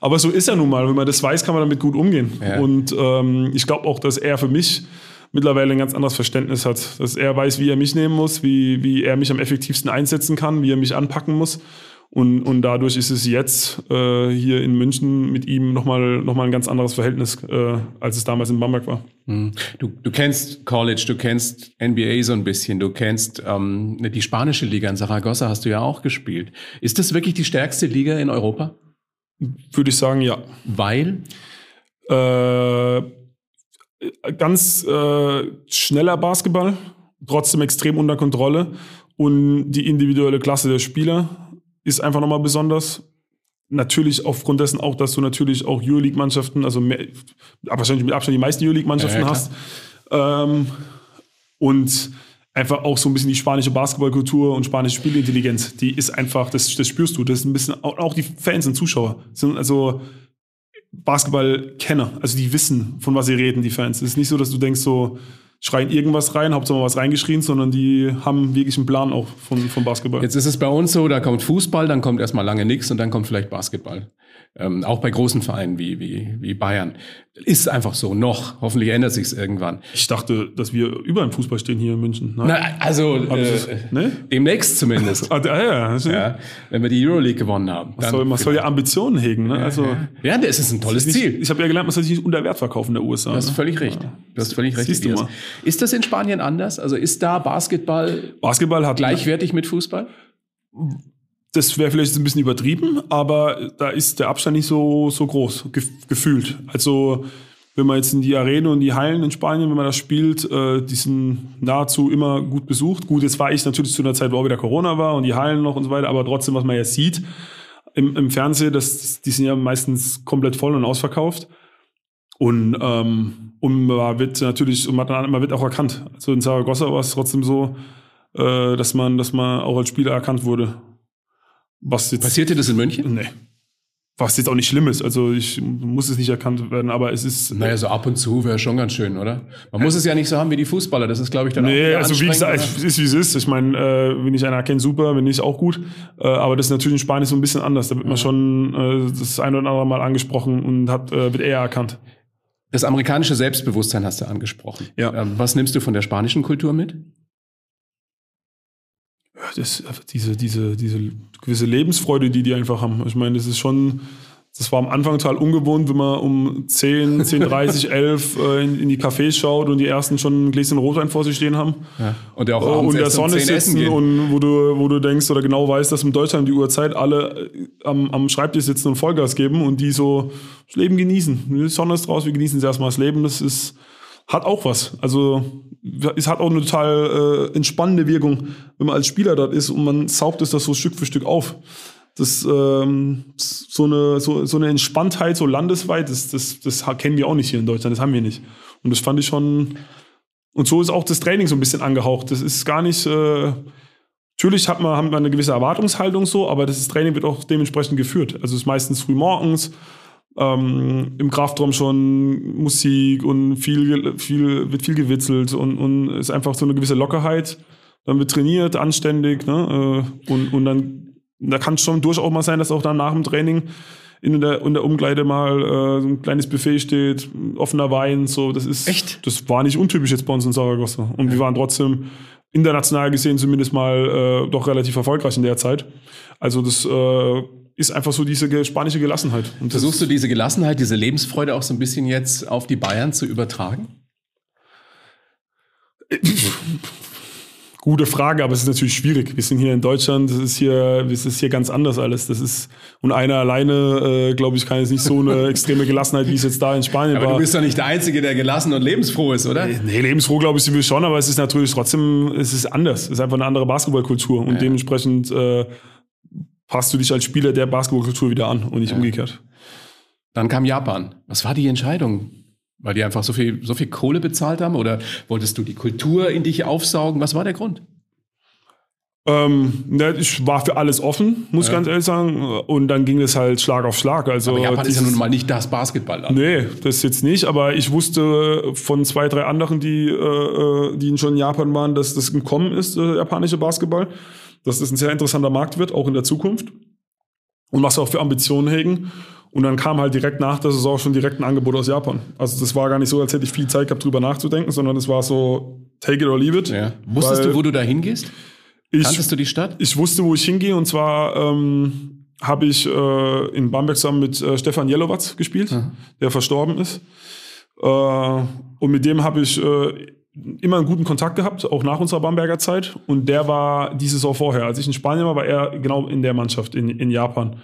Aber so ist er nun mal. Wenn man das weiß, kann man damit gut umgehen. Ja. Und ähm, ich glaube auch, dass er für mich mittlerweile ein ganz anderes Verständnis hat. Dass er weiß, wie er mich nehmen muss, wie, wie er mich am effektivsten einsetzen kann, wie er mich anpacken muss. Und, und dadurch ist es jetzt äh, hier in München mit ihm nochmal noch mal ein ganz anderes Verhältnis, äh, als es damals in Bamberg war. Mhm. Du, du kennst College, du kennst NBA so ein bisschen, du kennst ähm, die spanische Liga in Saragossa hast du ja auch gespielt. Ist das wirklich die stärkste Liga in Europa? Würde ich sagen, ja. Weil? Äh, ganz äh, schneller Basketball, trotzdem extrem unter Kontrolle und die individuelle Klasse der Spieler ist einfach nochmal besonders. Natürlich aufgrund dessen auch, dass du natürlich auch Euroleague-Mannschaften, also mehr, wahrscheinlich mit Abstand die meisten Euroleague-Mannschaften ja, ja, hast. Ähm, und einfach auch so ein bisschen die spanische Basketballkultur und spanische Spielintelligenz, die ist einfach, das, das spürst du. Das ist ein bisschen, auch die Fans und Zuschauer sind also Basketball-Kenner, also die wissen, von was sie reden, die Fans. Es ist nicht so, dass du denkst so, schreien irgendwas rein, Hauptsache mal was reingeschrien, sondern die haben wirklich einen Plan auch von, von Basketball. Jetzt ist es bei uns so, da kommt Fußball, dann kommt erstmal lange nichts und dann kommt vielleicht Basketball. Ähm, auch bei großen Vereinen wie, wie, wie Bayern. Ist einfach so, noch. Hoffentlich ändert sich's irgendwann. Ich dachte, dass wir über dem Fußball stehen hier in München. Nein? Na, also äh, ne? demnächst zumindest. ah, ja, ja, wenn wir die Euroleague gewonnen haben. Man soll, man soll ja Ambitionen hegen. Ne? Also, ja, das ist ein tolles ist nicht, Ziel. Ich habe ja gelernt, man soll sich nicht unter Wert verkaufen in der USA. Du hast ne? völlig recht. Du hast völlig recht. Siehst du mal. Ist das in Spanien anders? Also ist da Basketball, Basketball hat gleichwertig mit Fußball? Das wäre vielleicht ein bisschen übertrieben, aber da ist der Abstand nicht so, so groß, gefühlt. Also, wenn man jetzt in die Arenen und die Hallen in Spanien, wenn man das spielt, äh, die sind nahezu immer gut besucht. Gut, jetzt war ich natürlich zu einer Zeit, wo auch wieder Corona war und die Hallen noch und so weiter, aber trotzdem, was man ja sieht im, im Fernsehen, das, die sind ja meistens komplett voll und ausverkauft. Und, ähm, und man wird natürlich, und man, man wird auch erkannt. Also in Zaragoza war es trotzdem so, äh, dass man, dass man auch als Spieler erkannt wurde. Was jetzt, Passiert dir das in München? Nee. Was jetzt auch nicht schlimm ist. Also ich muss es nicht erkannt werden, aber es ist. Naja, so ab und zu wäre schon ganz schön, oder? Man muss es ja nicht so haben wie die Fußballer. Das ist, glaube ich, dann nee, auch. Nee, also wie gesagt, es ist wie es ist. Ich meine, äh, wenn ich einer erkenne, super, wenn nicht auch gut. Äh, aber das ist natürlich in Spanien so ein bisschen anders. Da wird man ja. schon äh, das ein oder andere Mal angesprochen und hat, äh, wird eher erkannt. Das amerikanische Selbstbewusstsein hast du angesprochen. Ja. Ähm, was nimmst du von der spanischen Kultur mit? Das, diese, diese, diese gewisse Lebensfreude, die die einfach haben. Ich meine, das ist schon, das war am Anfang total ungewohnt, wenn man um 10, 10, 30, 11 äh, in, in, die Cafés schaut und die ersten schon ein Gläschen Rotwein vor sich stehen haben. Ja. Und der auch abends und der Sonne sitzen und wo du, wo du denkst oder genau weißt, dass in Deutschland die Uhrzeit alle äh, am, am Schreibtisch sitzen und Vollgas geben und die so das Leben genießen. Die Sonne ist raus, wir genießen erstmal das Leben. Das ist, hat auch was. Also es hat auch eine total äh, entspannende Wirkung, wenn man als Spieler dort ist und man saugt es das so Stück für Stück auf. Das ähm, so eine so, so eine Entspanntheit so landesweit, das, das das kennen wir auch nicht hier in Deutschland, das haben wir nicht. Und das fand ich schon und so ist auch das Training so ein bisschen angehaucht. Das ist gar nicht äh, Natürlich hat man, haben wir eine gewisse Erwartungshaltung so, aber das Training wird auch dementsprechend geführt. Also es ist meistens früh morgens, ähm, im Kraftraum schon Musik und viel, viel, wird viel gewitzelt und, und ist einfach so eine gewisse Lockerheit. Dann wird trainiert, anständig, ne? Äh, und, und dann, da kann es schon durchaus mal sein, dass auch dann nach dem Training in der, in der Umkleide mal äh, so ein kleines Buffet steht, offener Wein, so, das ist. Echt? Das war nicht untypisch jetzt bei uns in Saragossa. Und ja. wir waren trotzdem international gesehen zumindest mal äh, doch relativ erfolgreich in der Zeit. Also das äh, ist einfach so diese spanische Gelassenheit. Und Versuchst du diese Gelassenheit, diese Lebensfreude auch so ein bisschen jetzt auf die Bayern zu übertragen? Gute Frage, aber es ist natürlich schwierig. Wir sind hier in Deutschland, das ist hier, das ist hier ganz anders alles. Das ist, und einer alleine, äh, glaube ich, kann jetzt nicht so eine extreme Gelassenheit, wie es jetzt da in Spanien aber war. Aber du bist doch nicht der Einzige, der gelassen und lebensfroh ist, oder? Nee, lebensfroh, glaube ich, sind wir schon, aber es ist natürlich trotzdem, es ist anders. Es ist einfach eine andere Basketballkultur und ja. dementsprechend, äh, passt du dich als Spieler der Basketballkultur wieder an und nicht ja. umgekehrt. Dann kam Japan. Was war die Entscheidung? Weil die einfach so viel, so viel Kohle bezahlt haben? Oder wolltest du die Kultur in dich aufsaugen? Was war der Grund? Ähm, ne, ich war für alles offen, muss ja. ganz ehrlich sagen. Und dann ging es halt Schlag auf Schlag. Also aber Japan dieses, ist ja nun mal nicht das Basketball. Nee, das jetzt nicht. Aber ich wusste von zwei, drei anderen, die, äh, die schon in Japan waren, dass das gekommen ist, äh, japanische Basketball. Dass das ein sehr interessanter Markt wird, auch in der Zukunft. Und was auch für Ambitionen hegen. Und dann kam halt direkt nach der Saison schon direkt ein Angebot aus Japan. Also das war gar nicht so, als hätte ich viel Zeit gehabt, drüber nachzudenken, sondern es war so, take it or leave it. Ja. Wusstest du, wo du da hingehst? Ich, Kanntest du die Stadt? Ich wusste, wo ich hingehe und zwar ähm, habe ich äh, in Bamberg zusammen mit äh, Stefan Jelowatz gespielt, mhm. der verstorben ist. Äh, und mit dem habe ich äh, immer einen guten Kontakt gehabt, auch nach unserer Bamberger Zeit. Und der war diese Saison vorher. Als ich in Spanien war, war er genau in der Mannschaft in, in Japan.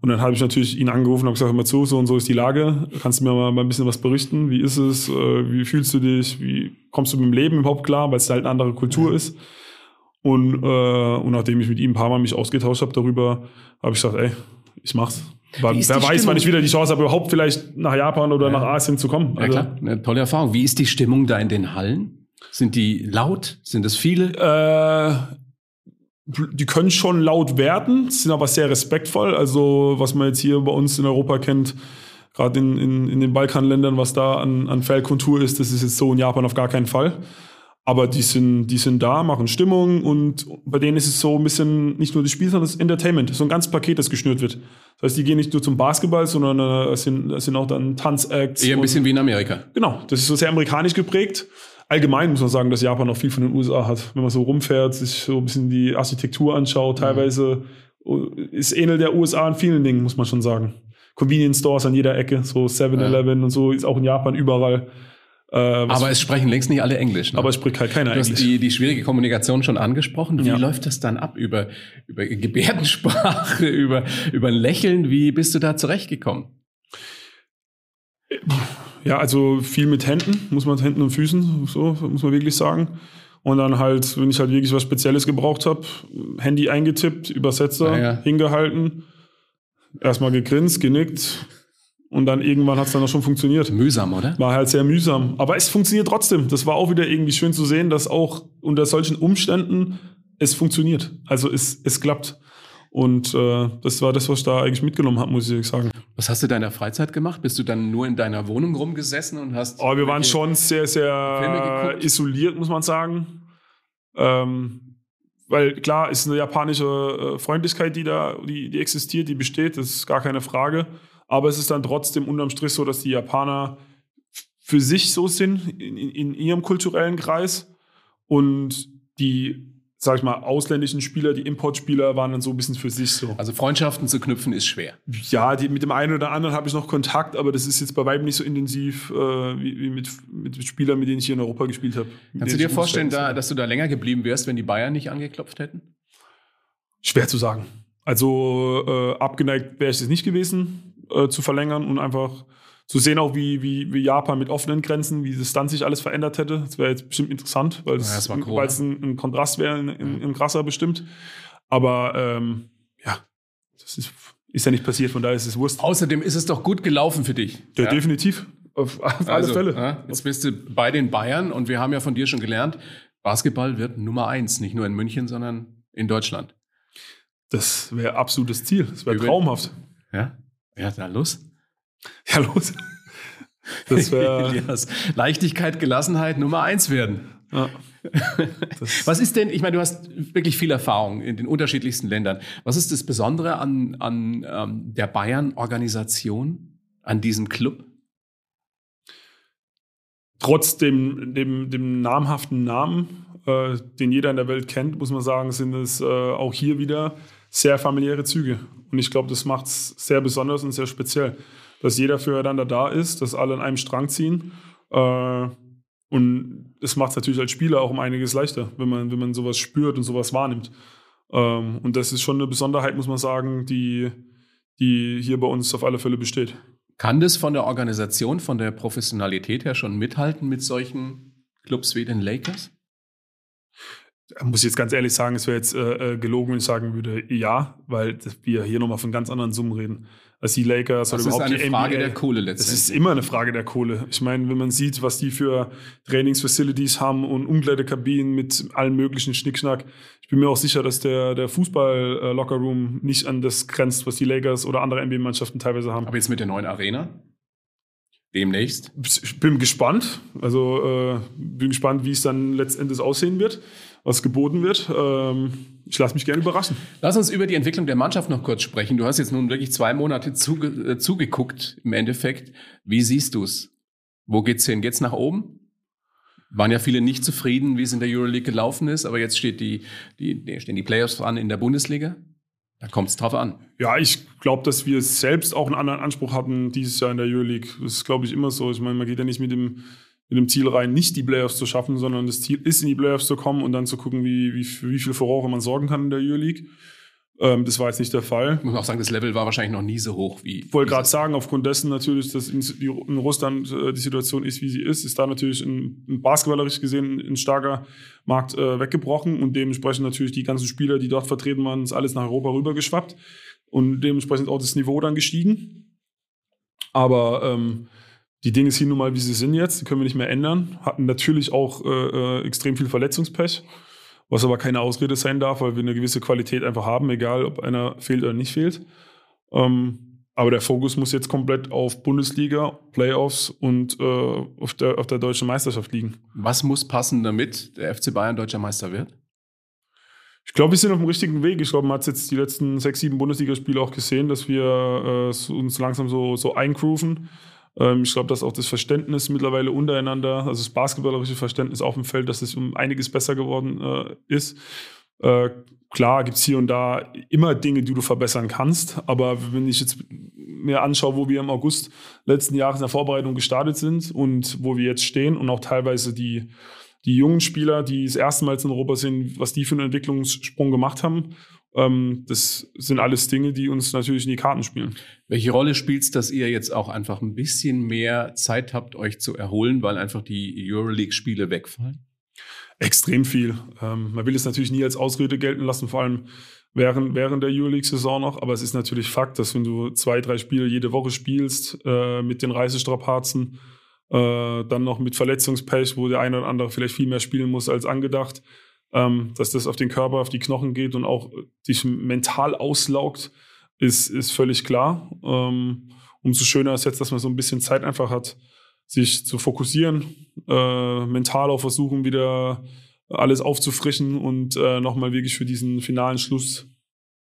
Und dann habe ich natürlich ihn angerufen und habe gesagt, hör mal zu, so und so ist die Lage. Kannst du mir mal, mal ein bisschen was berichten? Wie ist es? Äh, wie fühlst du dich? Wie kommst du mit dem Leben überhaupt klar? Weil es halt eine andere Kultur mhm. ist. Und, äh, und nachdem ich mit ihm ein paar Mal mich ausgetauscht habe darüber, habe ich gesagt, ey, ich mach's. Wer weiß, Stimmung? wann ich wieder die Chance habe, überhaupt vielleicht nach Japan oder ja. nach Asien zu kommen. Also, ja, klar, eine tolle Erfahrung. Wie ist die Stimmung da in den Hallen? Sind die laut? Sind es viele? Äh, die können schon laut werden, sind aber sehr respektvoll. Also, was man jetzt hier bei uns in Europa kennt, gerade in, in, in den Balkanländern, was da an, an Fehlkultur ist, das ist jetzt so in Japan auf gar keinen Fall. Aber die sind, die sind da, machen Stimmung und bei denen ist es so ein bisschen nicht nur das Spiel, sondern das Entertainment. So ein ganzes Paket, das geschnürt wird. Das heißt, die gehen nicht nur zum Basketball, sondern äh, es, sind, es sind auch dann Tanzacts. Eher ein bisschen wie in Amerika. Genau, das ist so sehr amerikanisch geprägt. Allgemein muss man sagen, dass Japan auch viel von den USA hat. Wenn man so rumfährt, sich so ein bisschen die Architektur anschaut, teilweise ist ähnelt der USA in vielen Dingen, muss man schon sagen. Convenience Stores an jeder Ecke, so 7-Eleven ja. und so, ist auch in Japan überall. Äh, aber es sprechen längst nicht alle Englisch. Ne? Aber es spricht halt keiner du Englisch. Du hast die, die schwierige Kommunikation schon angesprochen. Wie ja. läuft das dann ab? Über, über Gebärdensprache, über, über ein Lächeln? Wie bist du da zurechtgekommen? Ja, also viel mit Händen, muss man mit Händen und Füßen, so muss man wirklich sagen. Und dann halt, wenn ich halt wirklich was Spezielles gebraucht habe, Handy eingetippt, Übersetzer, ah, ja. hingehalten, erstmal gegrinst, genickt, und dann irgendwann hat es dann auch schon funktioniert. Mühsam, oder? War halt sehr mühsam. Aber es funktioniert trotzdem. Das war auch wieder irgendwie schön zu sehen, dass auch unter solchen Umständen es funktioniert. Also es, es klappt. Und äh, das war das, was ich da eigentlich mitgenommen habe, muss ich sagen. Was hast du in deiner Freizeit gemacht? Bist du dann nur in deiner Wohnung rumgesessen und hast. Oh, wir waren schon sehr, sehr isoliert, muss man sagen. Ähm, weil klar, ist eine japanische äh, Freundlichkeit, die da, die, die existiert, die besteht, das ist gar keine Frage. Aber es ist dann trotzdem unterm Strich so, dass die Japaner für sich so sind in, in, ihrem kulturellen Kreis und die sag ich mal, ausländischen Spieler, die Importspieler waren dann so ein bisschen für sich so. Also Freundschaften zu knüpfen ist schwer. Ja, die, mit dem einen oder anderen habe ich noch Kontakt, aber das ist jetzt bei weitem nicht so intensiv äh, wie, wie mit, mit Spielern, mit denen ich hier in Europa gespielt habe. Kannst du dir vorstellen, da, dass du da länger geblieben wärst, wenn die Bayern nicht angeklopft hätten? Schwer zu sagen. Also äh, abgeneigt wäre ich es nicht gewesen äh, zu verlängern und einfach zu sehen auch, wie, wie, wie Japan mit offenen Grenzen, wie das dann sich alles verändert hätte. Das wäre jetzt bestimmt interessant, weil es, ja, cool, ein, ein, Kontrast wäre, in, in, in krasser bestimmt. Aber ähm, ja, das ist, ist ja nicht passiert, von daher ist es Wurst. Außerdem ist es doch gut gelaufen für dich. Ja, ja? definitiv. Auf, auf also, alle Fälle. Ja, jetzt bist du bei den Bayern und wir haben ja von dir schon gelernt, Basketball wird Nummer eins, nicht nur in München, sondern in Deutschland. Das wäre absolutes Ziel. Das wäre traumhaft. Ja, ja, na los. Ja, los. Das wäre Leichtigkeit, Gelassenheit Nummer eins werden. Ja. Was ist denn, ich meine, du hast wirklich viel Erfahrung in den unterschiedlichsten Ländern. Was ist das Besondere an, an ähm, der Bayern-Organisation, an diesem Club? Trotz dem, dem, dem namhaften Namen, äh, den jeder in der Welt kennt, muss man sagen, sind es äh, auch hier wieder sehr familiäre Züge. Und ich glaube, das macht es sehr besonders und sehr speziell, dass jeder füreinander da ist, dass alle an einem Strang ziehen. Äh, und es macht es natürlich als Spieler auch um einiges leichter, wenn man, wenn man sowas spürt und sowas wahrnimmt. Ähm, und das ist schon eine Besonderheit, muss man sagen, die, die hier bei uns auf alle Fälle besteht. Kann das von der Organisation, von der Professionalität her schon mithalten mit solchen Clubs wie den Lakers? Muss ich jetzt ganz ehrlich sagen, es wäre jetzt äh, äh, gelogen, wenn ich sagen würde, ja, weil wir hier nochmal von ganz anderen Summen reden. als die Lakers das oder überhaupt ist eine die Frage NBA. der Kohle Es letztendlich. ist immer eine Frage der Kohle. Ich meine, wenn man sieht, was die für Trainingsfacilities haben und Umkleidekabinen mit allem möglichen Schnickschnack, ich bin mir auch sicher, dass der, der Fußball-Lockerroom nicht an das grenzt, was die Lakers oder andere NBA-Mannschaften teilweise haben. Aber jetzt mit der neuen Arena? Demnächst? Ich bin gespannt. Also äh, bin gespannt, wie es dann letztendlich aussehen wird, was geboten wird. Ähm, ich lasse mich gerne überraschen. Lass uns über die Entwicklung der Mannschaft noch kurz sprechen. Du hast jetzt nun wirklich zwei Monate zuge äh, zugeguckt im Endeffekt. Wie siehst du es? Wo geht's hin? Geht's nach oben? Waren ja viele nicht zufrieden, wie es in der Euroleague gelaufen ist, aber jetzt steht die, die, die stehen die Playoffs an in der Bundesliga. Da kommt es drauf an. Ja, ich glaube, dass wir selbst auch einen anderen Anspruch hatten dieses Jahr in der Euroleague. Das ist, glaube ich, immer so. Ich meine, man geht ja nicht mit dem, mit dem Ziel rein, nicht die Playoffs zu schaffen, sondern das Ziel ist, in die Playoffs zu kommen und dann zu gucken, wie, wie, wie viel Furore man sorgen kann in der Euroleague. Ähm, das war jetzt nicht der Fall. Ich muss auch sagen, das Level war wahrscheinlich noch nie so hoch wie. Ich wollte gerade sagen, aufgrund dessen natürlich, dass in, in Russland äh, die Situation ist, wie sie ist, ist da natürlich ein, ein basketballerisch gesehen ein starker Markt äh, weggebrochen und dementsprechend natürlich die ganzen Spieler, die dort vertreten waren, ist alles nach Europa rübergeschwappt und dementsprechend auch das Niveau dann gestiegen. Aber ähm, die Dinge sind nun mal, wie sie sind jetzt, die können wir nicht mehr ändern. Hatten natürlich auch äh, äh, extrem viel Verletzungspech, was aber keine Ausrede sein darf, weil wir eine gewisse Qualität einfach haben, egal ob einer fehlt oder nicht fehlt. Ähm, aber der Fokus muss jetzt komplett auf Bundesliga, Playoffs und äh, auf, der, auf der deutschen Meisterschaft liegen. Was muss passen, damit der FC Bayern deutscher Meister wird? Ich glaube, wir sind auf dem richtigen Weg. Ich glaube, man hat jetzt die letzten sechs, sieben Bundesligaspiele auch gesehen, dass wir äh, uns langsam so, so eingrooven. Ähm, ich glaube, dass auch das Verständnis mittlerweile untereinander, also das basketballerische Verständnis auf dem Feld, dass es um einiges besser geworden äh, ist. Äh, klar gibt es hier und da immer Dinge, die du verbessern kannst. Aber wenn ich jetzt mir anschaue, wo wir im August letzten Jahres in der Vorbereitung gestartet sind und wo wir jetzt stehen und auch teilweise die, die jungen Spieler, die das erste Mal in Europa sind, was die für einen Entwicklungssprung gemacht haben, das sind alles Dinge, die uns natürlich in die Karten spielen. Welche Rolle spielt es, dass ihr jetzt auch einfach ein bisschen mehr Zeit habt, euch zu erholen, weil einfach die Euroleague-Spiele wegfallen? Extrem viel. Ähm, man will es natürlich nie als Ausrede gelten lassen, vor allem während, während der Euroleague-Saison noch. Aber es ist natürlich Fakt, dass wenn du zwei, drei Spiele jede Woche spielst, äh, mit den Reisestrapazen, äh, dann noch mit Verletzungspech, wo der eine oder andere vielleicht viel mehr spielen muss als angedacht, ähm, dass das auf den Körper, auf die Knochen geht und auch dich mental auslaugt, ist, ist völlig klar. Ähm, umso schöner ist jetzt, dass man so ein bisschen Zeit einfach hat, sich zu fokussieren, äh, mental auch versuchen, wieder alles aufzufrischen und äh, nochmal wirklich für diesen finalen Schluss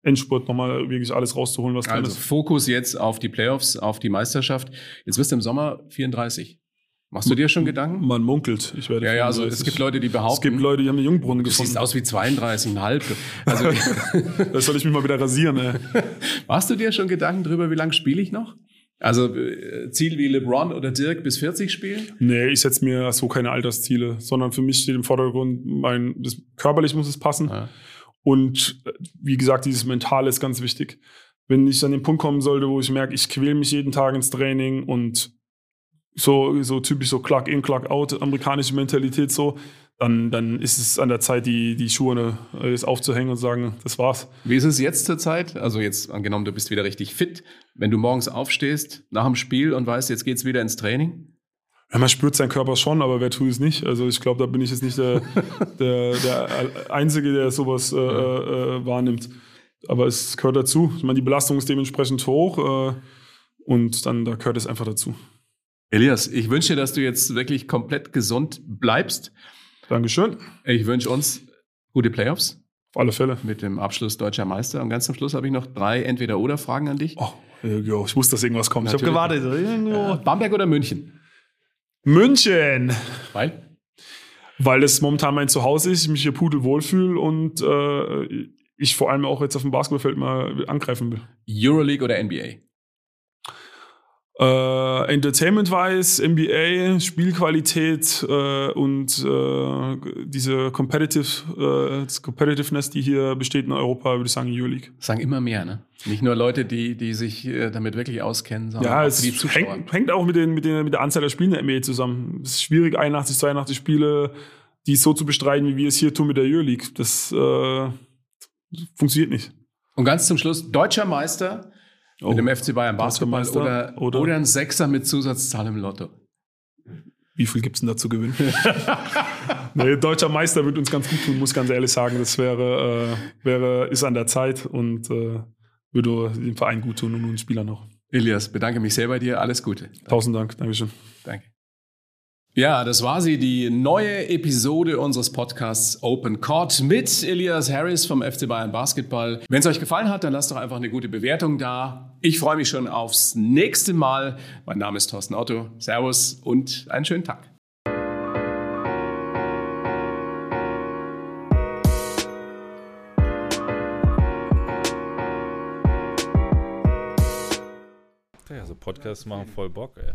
Endspurt nochmal wirklich alles rauszuholen, was drin Also ist. Fokus jetzt auf die Playoffs, auf die Meisterschaft. Jetzt wirst du im Sommer 34. Machst du dir schon Gedanken? Man munkelt. Ich werde Ja, ja, also 35. es gibt Leute, die es behaupten, gibt Leute, die haben eine Jungbrunnen du siehst gefunden. aus wie 32,5. Also Das soll ich mich mal wieder rasieren. Ey. machst du dir schon Gedanken drüber, wie lange spiele ich noch? Also äh, Ziel wie LeBron oder Dirk bis 40 spielen? Nee, ich setze mir so keine Altersziele, sondern für mich steht im Vordergrund, mein, das, körperlich muss es passen. Ja. Und äh, wie gesagt, dieses Mentale ist ganz wichtig. Wenn ich an den Punkt kommen sollte, wo ich merke, ich quäle mich jeden Tag ins Training und so, so typisch so Clock in, Clock out, amerikanische Mentalität so, dann, dann ist es an der Zeit, die, die Schuhe äh, jetzt aufzuhängen und sagen, das war's. Wie ist es jetzt zur Zeit? Also jetzt angenommen, du bist wieder richtig fit. Wenn du morgens aufstehst nach dem Spiel und weißt, jetzt geht's wieder ins Training? Ja, man spürt seinen Körper schon, aber wer tut es nicht? Also ich glaube, da bin ich jetzt nicht der, der, der Einzige, der sowas äh, äh, wahrnimmt. Aber es gehört dazu. Ich meine, die Belastung ist dementsprechend hoch äh, und dann da gehört es einfach dazu. Elias, ich wünsche dir, dass du jetzt wirklich komplett gesund bleibst. Dankeschön. Ich wünsche uns gute Playoffs Auf alle Fälle. mit dem Abschluss deutscher Meister. Und ganz zum Schluss habe ich noch drei Entweder-Oder-Fragen an dich. Oh, jo, ich wusste, dass irgendwas kommt. Natürlich. Ich habe gewartet. Irgendwo. Bamberg oder München? München! Weil? Weil es momentan mein Zuhause ist, ich mich hier pudelwohl fühle und äh, ich vor allem auch jetzt auf dem Basketballfeld mal angreifen will. Euroleague oder NBA? Äh, Entertainment-wise, NBA, Spielqualität äh, und äh, diese Competitive, äh, Competitiveness, die hier besteht in Europa, würde ich sagen, Euroleague. Das sagen immer mehr, ne? Nicht nur Leute, die, die sich äh, damit wirklich auskennen, sondern Ja, auch es die Zuschauer. hängt, hängt auch mit, den, mit, den, mit der Anzahl der Spiele in der NBA zusammen. Es ist schwierig, 81, 82 Spiele, die so zu bestreiten, wie wir es hier tun mit der Euroleague. Das äh, funktioniert nicht. Und ganz zum Schluss, deutscher Meister Oh. Mit dem FC Bayern Basketball oder, oder, oder ein Sechser mit Zusatzzahl im Lotto. Wie viel gibt es denn da zu gewinnen? nee, deutscher Meister wird uns ganz gut tun, muss ganz ehrlich sagen. Das wäre, äh, wäre ist an der Zeit und äh, würde dem Verein gut tun und uns Spieler noch. Elias, bedanke mich sehr bei dir. Alles Gute. Tausend Dank. Dankeschön. Danke. Ja, das war sie, die neue Episode unseres Podcasts Open Court mit Elias Harris vom FC Bayern Basketball. Wenn es euch gefallen hat, dann lasst doch einfach eine gute Bewertung da. Ich freue mich schon aufs nächste Mal. Mein Name ist Thorsten Otto. Servus und einen schönen Tag. Ja, so Podcasts machen voll Bock, ey.